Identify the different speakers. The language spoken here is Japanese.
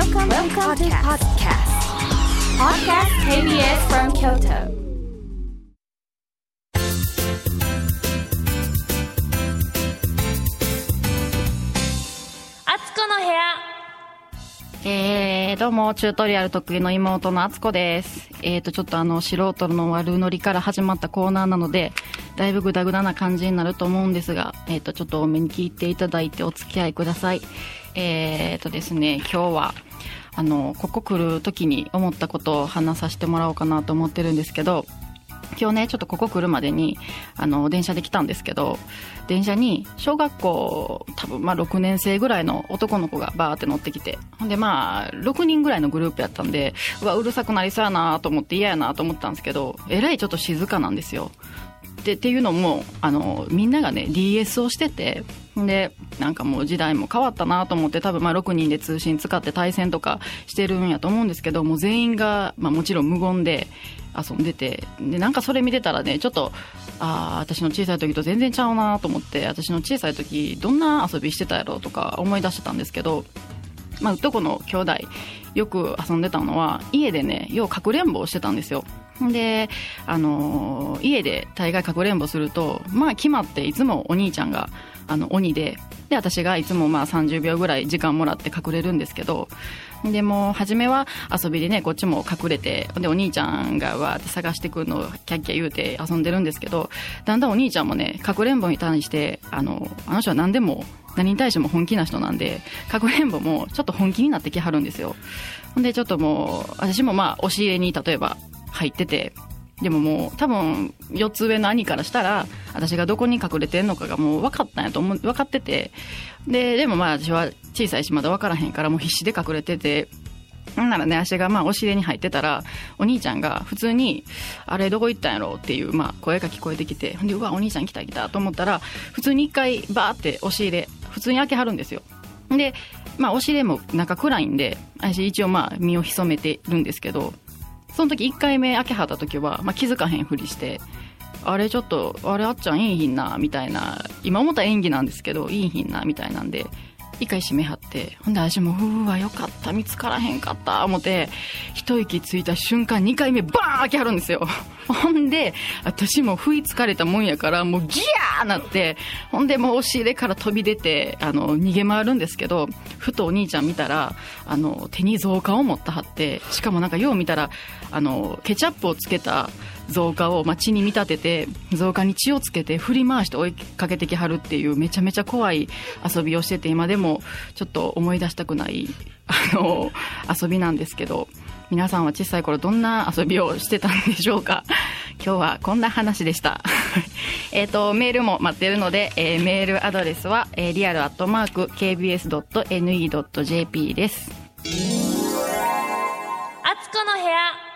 Speaker 1: Welcome, Welcome to podcast. Podcast KBS from Kyoto.
Speaker 2: あつこの部屋
Speaker 3: えー、どうも、チュートリアル得意の妹のあつこです。えーと、ちょっとあの、素人の悪ノリから始まったコーナーなので、だいぶグダグダな感じになると思うんですが、えーと、ちょっと多めに聞いていただいてお付き合いください。えーとですね、今日は、あの、ここ来る時に思ったことを話させてもらおうかなと思ってるんですけど、今日ね、ちょっとここ来るまでに、あの、電車で来たんですけど、電車に、小学校、多分まあ6年生ぐらいの男の子がバーって乗ってきて、ほんでまあ、6人ぐらいのグループやったんで、うわ、うるさくなりそうやなと思って嫌やなと思ったんですけど、えらいちょっと静かなんですよ。でっていうのもあのみんながね DS をしててでなんかもう時代も変わったなと思って多分まあ6人で通信使って対戦とかしてるんやと思うんですけども全員が、まあ、もちろん無言で遊んでてでなんかそれ見てたらねちょっとああ私の小さい時と全然ちゃうなと思って私の小さい時どんな遊びしてたやろうとか思い出してたんですけどまあ、男の兄弟よく遊んでたのは家でねようかくれんぼをしてたんですよ。で、あの家で大概かくれんぼするとまあ決まっていつもお兄ちゃんがあの鬼でで私がいつもまあ30秒ぐらい時間もらって隠れるんですけどでも初めは遊びでねこっちも隠れてでお兄ちゃんがわーって探してくるのをキャッキャ言うて遊んでるんですけどだんだんお兄ちゃんもねかくれんぼに対してあのあの人は何でも何に対しても本気な人なんでかくれんぼもちょっと本気になってきはるんですよ。ほんでちょっともう私もまあ押し入れに例えば入っててでももう多分4つ上の兄からしたら私がどこに隠れてんのかがもう分かったんやと思う分かっててででもまあ私は小さいしまだ分からへんからもう必死で隠れててほんならね、足がまあ押し入れに入ってたら、お兄ちゃんが普通に、あれどこ行ったんやろっていう、まあ声が聞こえてきて、で、うわ、お兄ちゃん来た来たと思ったら、普通に一回バーって押し入れ、普通に開けはるんですよ。で、まあ押し入れも中暗いんで、私一応まあ身を潜めてるんですけど、その時1回目開けはった時は、まあ、気づかへんふりして、あれちょっと、あれあっちゃんいいひんな、みたいな、今思った演技なんですけど、いいひんな、みたいなんで、一回閉めはって、ほんで私も、うわ、よかった、見つからへんかった、思って、一息ついた瞬間、二回目、バーン開けはるんですよ。ほんで、私も不意つかれたもんやから、もうギャーなって、ほんでもう押し入れから飛び出て、あの、逃げ回るんですけど、ふとお兄ちゃん見たら、あの、手に造花を持ったはって、しかもなんかよう見たら、あの、ケチャップをつけた造花を、まあ、血に見立てて、造花に血をつけて振り回して追いかけてきはるっていうめちゃめちゃ怖い遊びをしてて、今でもちょっと思い出したくない、あの、遊びなんですけど、皆さんは小さい頃どんな遊びをしてたんでしょうか？今日はこんな話でした。えっと、メールも待ってるので、えーメールアドレスは、えー、リアルアットマーク KBS.NE.JP です。
Speaker 2: あつこの部屋